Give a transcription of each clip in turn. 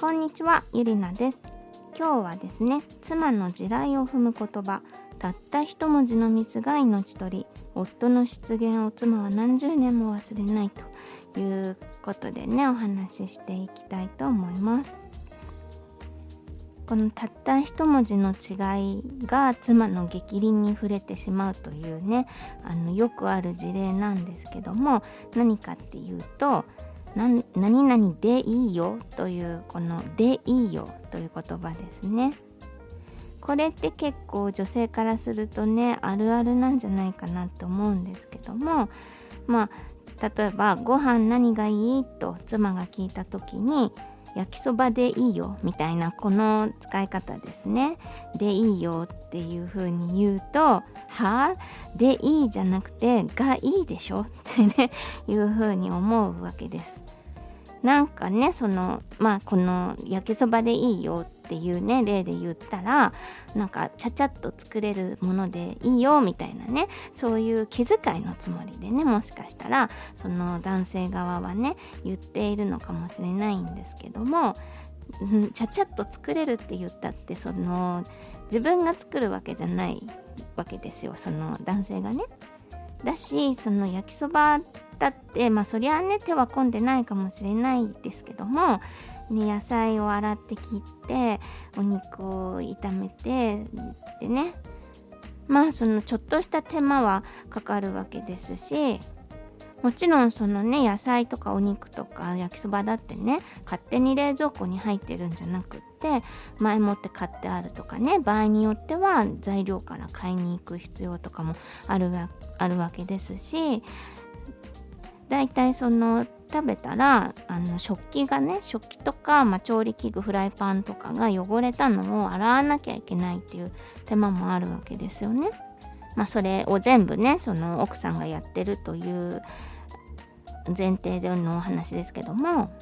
こんにちは、ゆりなです。今日はですね、妻の地雷を踏む言葉、たった一文字のミスが命取り、夫の出現を妻は何十年も忘れないということでね、お話ししていきたいと思います。このたった一文字の違いが妻の逆鱗に触れてしまうというねあのよくある事例なんですけども何かっていうと何々でいいよというこのでいいよという言葉ですね。これって結構女性からするとねあるあるなんじゃないかなと思うんですけどもまあ例えば「ご飯何がいい?」と妻が聞いた時に焼きそばでいいよみたいなこの使い方ですね。でいいよっていう風に言うと、はあでいいじゃなくてがいいでしょ？ってねいう風に思うわけです。なんかねそのまあこの焼きそばでいいよっていうね例で言ったらなんかちゃちゃっと作れるものでいいよみたいなねそういう気遣いのつもりでねもしかしたらその男性側はね言っているのかもしれないんですけども、うん、ちゃちゃっと作れるって言ったってその自分が作るわけじゃないわけですよその男性がね。だしその焼きそばだってまあそりゃね手は込んでないかもしれないですけども、ね、野菜を洗って切ってお肉を炒めてでねまあそのちょっとした手間はかかるわけですしもちろんそのね野菜とかお肉とか焼きそばだってね勝手に冷蔵庫に入ってるんじゃなくって前もって買ってあるとかね場合によっては材料から買いに行く必要とかもあるわあるわけですしだいたいその食べたらあの食器がね食器とか、まあ、調理器具フライパンとかが汚れたのを洗わなきゃいけないっていう手間もあるわけですよね。まあ、それを全部ねその奥さんがやってるという前提でのお話ですけども、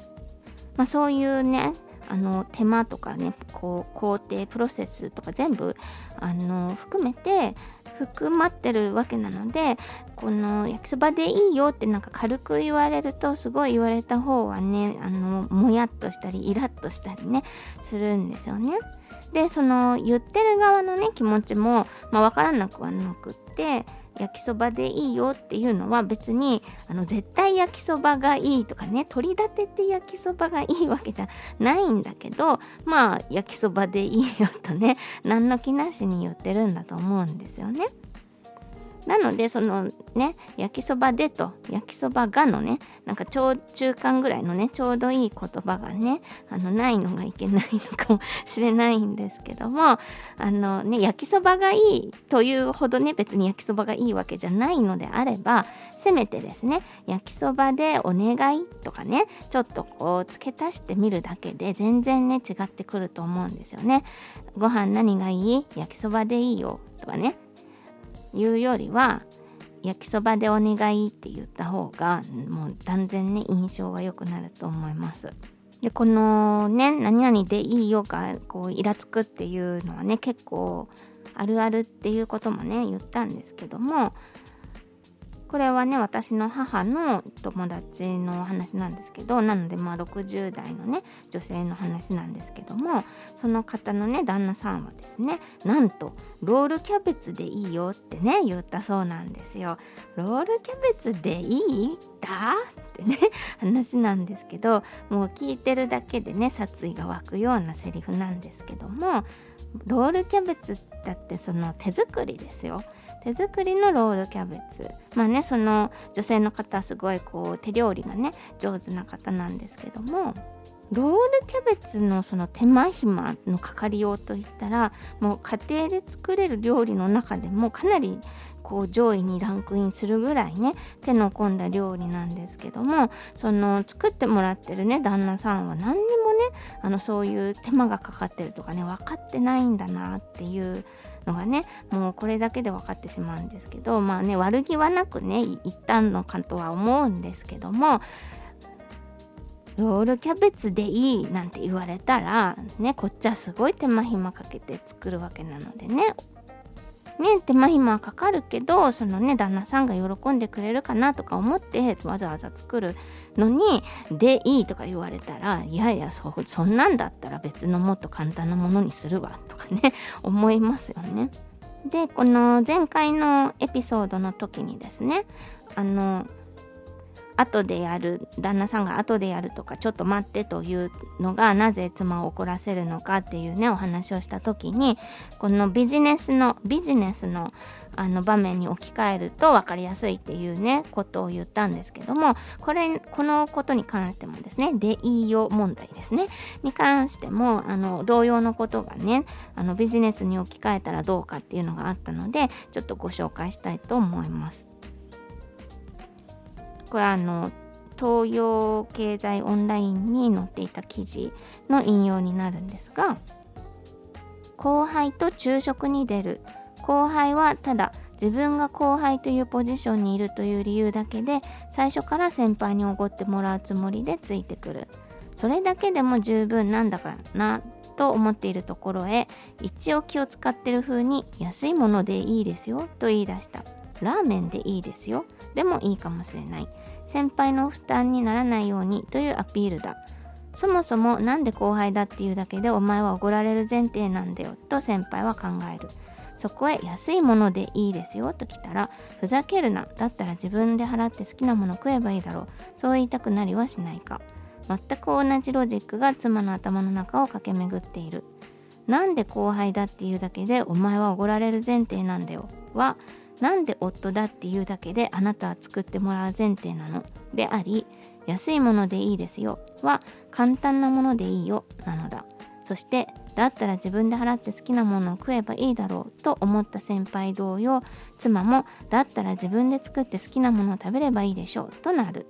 まあ、そういうねあの手間とかねこう工程プロセスとか全部あの含めて含まってるわけなのでこの焼きそばでいいよってなんか軽く言われるとすごい言われた方はねあのもやっとしたりイラッとしたりねするんですよね。でその言ってる側のね気持ちも、まあ、分からなくはなくて焼きそばでいいよっていうのは別にあの絶対焼きそばがいいとかね取り立てて焼きそばがいいわけじゃないんだけどまあ焼きそばでいいよとね何の気なしに言ってるんだと思うんですよね。なのでそのね焼きそばでと焼きそばがのねなんかちょう中間ぐらいのねちょうどいい言葉がねあのないのがいけないのかもしれないんですけどもあのね焼きそばがいいというほどね別に焼きそばがいいわけじゃないのであればせめてですね焼きそばでお願いとかねちょっとこう付け足してみるだけで全然ね違ってくると思うんですよね。ご飯何がいい？焼きそばでいいよ。とかね。言うよりは焼きそばでお願いって言った方がもう断然ね印象が良くなると思います。でこのね何々でいいよがこうイラつくっていうのはね結構あるあるっていうこともね言ったんですけどもこれはね私の母の友達の話なんですけどなのでまあ60代のね女性の話なんですけどもその方のね旦那さんはですねなんとロールキャベツでいいよってね言ったそうなんですよ。ロールキャベツでいい？だ？ってね話なんですけどもう聞いてるだけでね殺意が湧くようなセリフなんですけどもロールキャベツだってその手作りですよ。手作りのロールキャベツまあねその女性の方はすごいこう手料理がね上手な方なんですけどもロールキャベツのその手間暇のかかりようといったらもう家庭で作れる料理の中でもかなりこう上位にランクインするぐらいね手の込んだ料理なんですけどもその作ってもらってるね旦那さんは何にもねあのそういう手間がかかってるとかね分かってないんだなっていうのがねもうこれだけで分かってしまうんですけどまあね悪気はなくね言ったのかとは思うんですけどもロールキャベツでいいなんて言われたらねこっちはすごい手間暇かけて作るわけなのでねね、手間暇はかかるけど、そのね、旦那さんが喜んでくれるかなとか思ってわざわざ作るのに、でいいとか言われたら、いやいやそ、そんなんだったら別のもっと簡単なものにするわとかね、思いますよね。で、この前回のエピソードの時にですね、あの、後でやる旦那さんが後でやるとかちょっと待ってというのがなぜ妻を怒らせるのかっていうねお話をした時にこのビジネスのビジネスのあの場面に置き換えると分かりやすいっていうねことを言ったんですけどもこれこのことに関してもですねでいいよ問題ですねに関してもあの同様のことがねあのビジネスに置き換えたらどうかっていうのがあったのでちょっとご紹介したいと思います。これあの東洋経済オンラインに載っていた記事の引用になるんですが後輩と昼食に出る。後輩はただ自分が後輩というポジションにいるという理由だけで最初から先輩におごってもらうつもりでついてくる。それだけでも十分なんだかなと思っているところへ一応気を使ってる風に安いものでいいですよと言い出した。ラーメンでいいですよ。でもいいかもしれない。先輩の負担にならないようにというアピールだ。そもそもなんで後輩だっていうだけでお前はおごられる前提なんだよと先輩は考える。そこへ安いものでいいですよと来たら、ふざけるな。だったら自分で払って好きなもの食えばいいだろう。そう言いたくなりはしないか。全く同じロジックが妻の頭の中を駆け巡っている。なんで後輩だっていうだけでお前はおごられる前提なんだよ。は、なんで夫だっていうだけであなたは作ってもらう前提なの？であり安いものでいいですよ。は簡単なものでいいよなのだ。そしてだったら自分で払って好きなものを食えばいいだろうと思った先輩同様妻もだったら自分で作って好きなものを食べればいいでしょう。となる。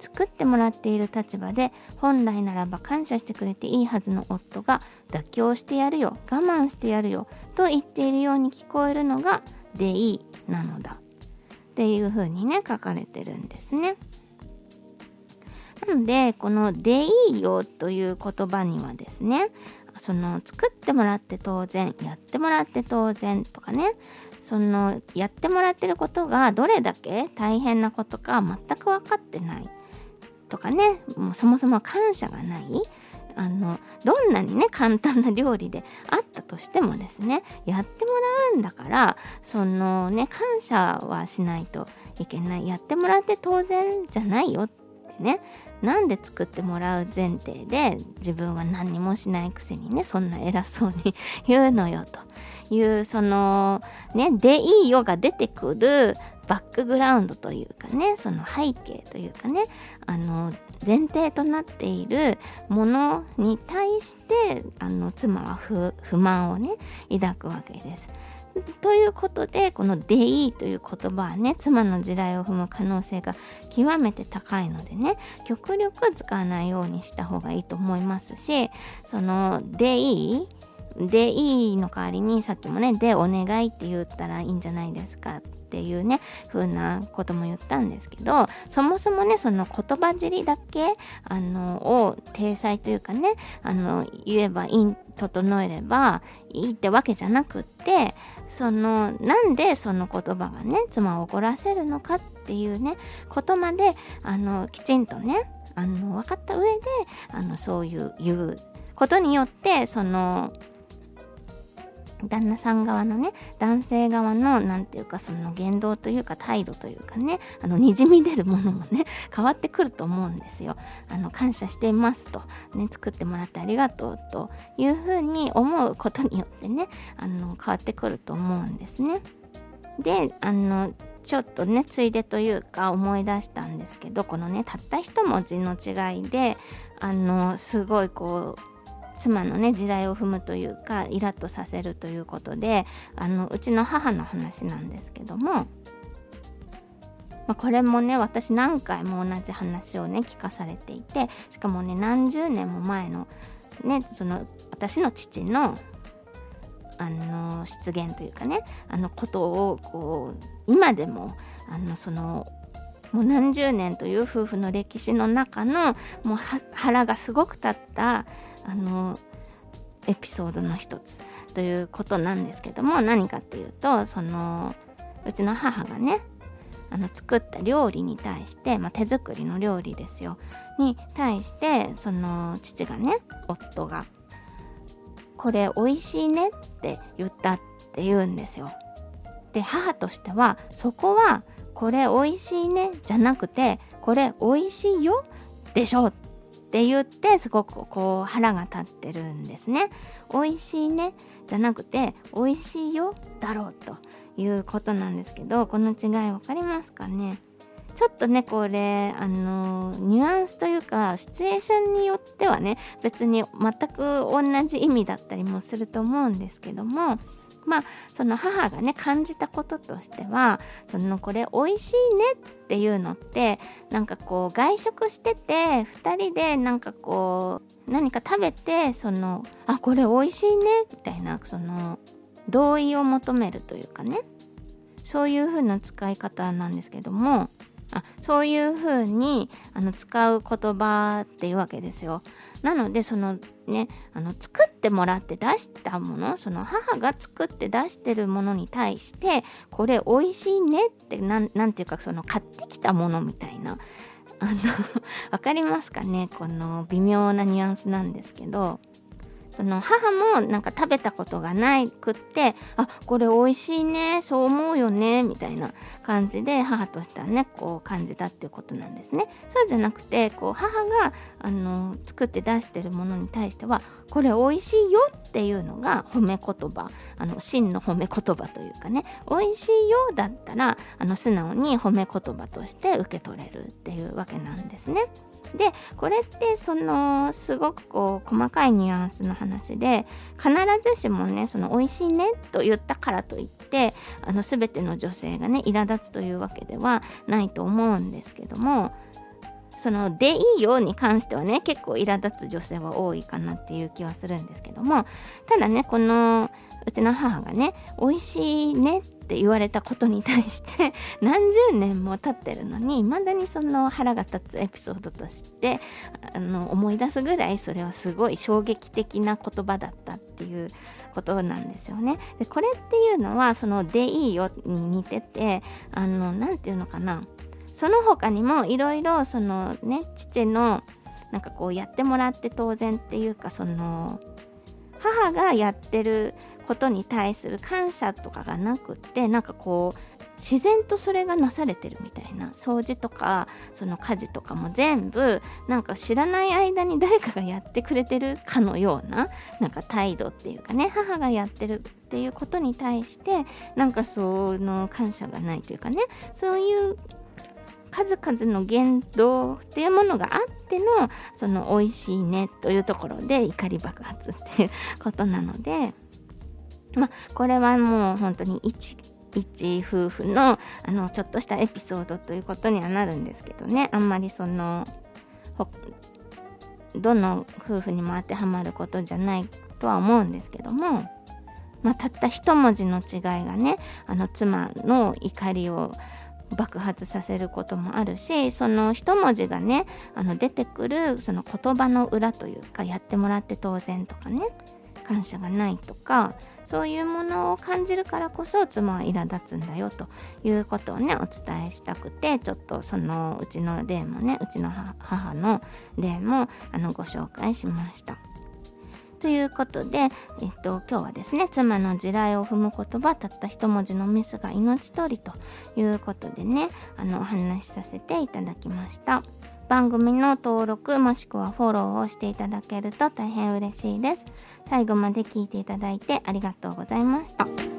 作ってもらっている立場で本来ならば感謝してくれていいはずの夫が妥協してやるよ我慢してやるよと言っているように聞こえるのがでいいなのだっていう風にね書かれてるんですね。なのでこの「でいいよ」という言葉にはですねその作ってもらって当然やってもらって当然とかねそのやってもらってることがどれだけ大変なことか全く分かってないとかねもうそもそも感謝がないあのどんなにね簡単な料理であったとしてもですねやってもらうんだからそのね感謝はしないといけない。やってもらって当然じゃないよってね。なんで作ってもらう前提で自分は何もしないくせにねそんな偉そうに言うのよというそのねでいいよが出てくるバックグラウンドというかねその背景というかねあの前提となっているものに対してあの妻は不満をね抱くわけです。ということでこの「でいい」という言葉はね妻の地雷を踏む可能性が極めて高いのでね極力使わないようにした方がいいと思いますしその「でいい」でいいの代わりにさっきもね「でお願い」って言ったらいいんじゃないですかっていうね風なことも言ったんですけどそもそもねその言葉尻だけあのを体裁というかねあの言えばいい整えればいいってわけじゃなくってそのなんでその言葉がね妻を怒らせるのかっていうねことまであのきちんとねあの分かった上であのそういう言うことによってその旦那さん側のね男性側の何ていうかその言動というか態度というかねあのにじみ出るものもね 変わってくると思うんですよ。あの感謝していますと、ね、作ってもらってありがとうというふうに思うことによってねあの変わってくると思うんですね。であのちょっとねついでというか思い出したんですけどこのねたった一文字の違いであのすごいこう妻のね地雷を踏むというかイラッとさせるということであのうちの母の話なんですけども、まあ、これもね私何回も同じ話をね聞かされていてしかもね何十年も前のねその私の父のあの失言というかねあのことをこう今でもあのそのもう何十年という夫婦の歴史の中のもう腹がすごく立ったあのエピソードの一つということなんですけども何かっていうとそのうちの母がねあの作った料理に対して、まあ、手作りの料理ですよに対してその父がね夫が「これ美味しいね」って言ったって言うんですよ。で母としてはそこは「これ美味しいね」じゃなくて「これ美味しいよ」でしょっって言ってすごくこう腹が立ってるんですね。美味しいねじゃなくて美味しいよだろうということなんですけどこの違い分かりますかねちょっとねこれあのニュアンスというかシチュエーションによってはね別に全く同じ意味だったりもすると思うんですけどもまあその母がね感じたこととしてはそのこれ美味しいねっていうのってなんかこう外食してて2人でなんかこう何か食べてそのあこれ美味しいねみたいなその同意を求めるというかね。そういう風な使い方なんですけどもあそういう風にあに使う言葉っていうわけですよ。なのでそのねあの作ってもらって出したものその母が作って出してるものに対してこれ美味しいねってなんていうかその買ってきたものみたいな。あの 分かりますかね？この微妙なニュアンスなんですけど。その母もなんか食べたことがないくってあこれ美味しいねそう思うよねみたいな感じで母としてはねこう感じたっていうことなんですねそうじゃなくてこう母があの作って出してるものに対してはこれ美味しいよっていうのが褒め言葉あの真の褒め言葉というかね美味しいよだったらあの素直に褒め言葉として受け取れるっていうわけなんですね。でこれってそのすごくこう細かいニュアンスの話で必ずしもねその美味しいねと言ったからといってあの全ての女性がね苛立つというわけではないと思うんですけどもそのでいいよに関してはね結構苛立つ女性は多いかなっていう気はするんですけどもただねこのうちの母がね美味しいねって言われたことに対して 何十年も経ってるのに未だにその腹が立つエピソードとしてあの思い出すぐらいそれはすごい衝撃的な言葉だったっていうことなんですよね。でこれっていうのはその「でいいよ」に似ててあの何て言うのかなその他にもいろいろそのね父のなんかこうやってもらって当然っていうかその母がやってることに対する感謝とかがなくってなんかこう自然とそれがなされてるみたいな掃除とかその家事とかも全部なんか知らない間に誰かがやってくれてるかのようななんか態度っていうかね母がやってるっていうことに対してなんかその感謝がないというかねそういう数々の言動っていうものがあってのその美味しいねというところで怒り爆発っていうことなのでまあこれはもう本当に一一夫婦のあのちょっとしたエピソードということにはなるんですけどね。あんまりそのどの夫婦にも当てはまることじゃないとは思うんですけども、まあ、たった一文字の違いがねあの妻の怒りを爆発させることもあるしその一文字がねあの出てくるその言葉の裏というかやってもらって当然とかね。感謝がないとかそういうものを感じるからこそ妻は苛立つんだよということをねお伝えしたくてちょっとそのうちの例もねうちの母の例もあのご紹介しました。ということで、えっと、今日はですね、妻の地雷を踏む言葉、たった一文字のミスが命取りということでね、あの、お話しさせていただきました。番組の登録もしくはフォローをしていただけると大変嬉しいです。最後まで聞いていただいてありがとうございました。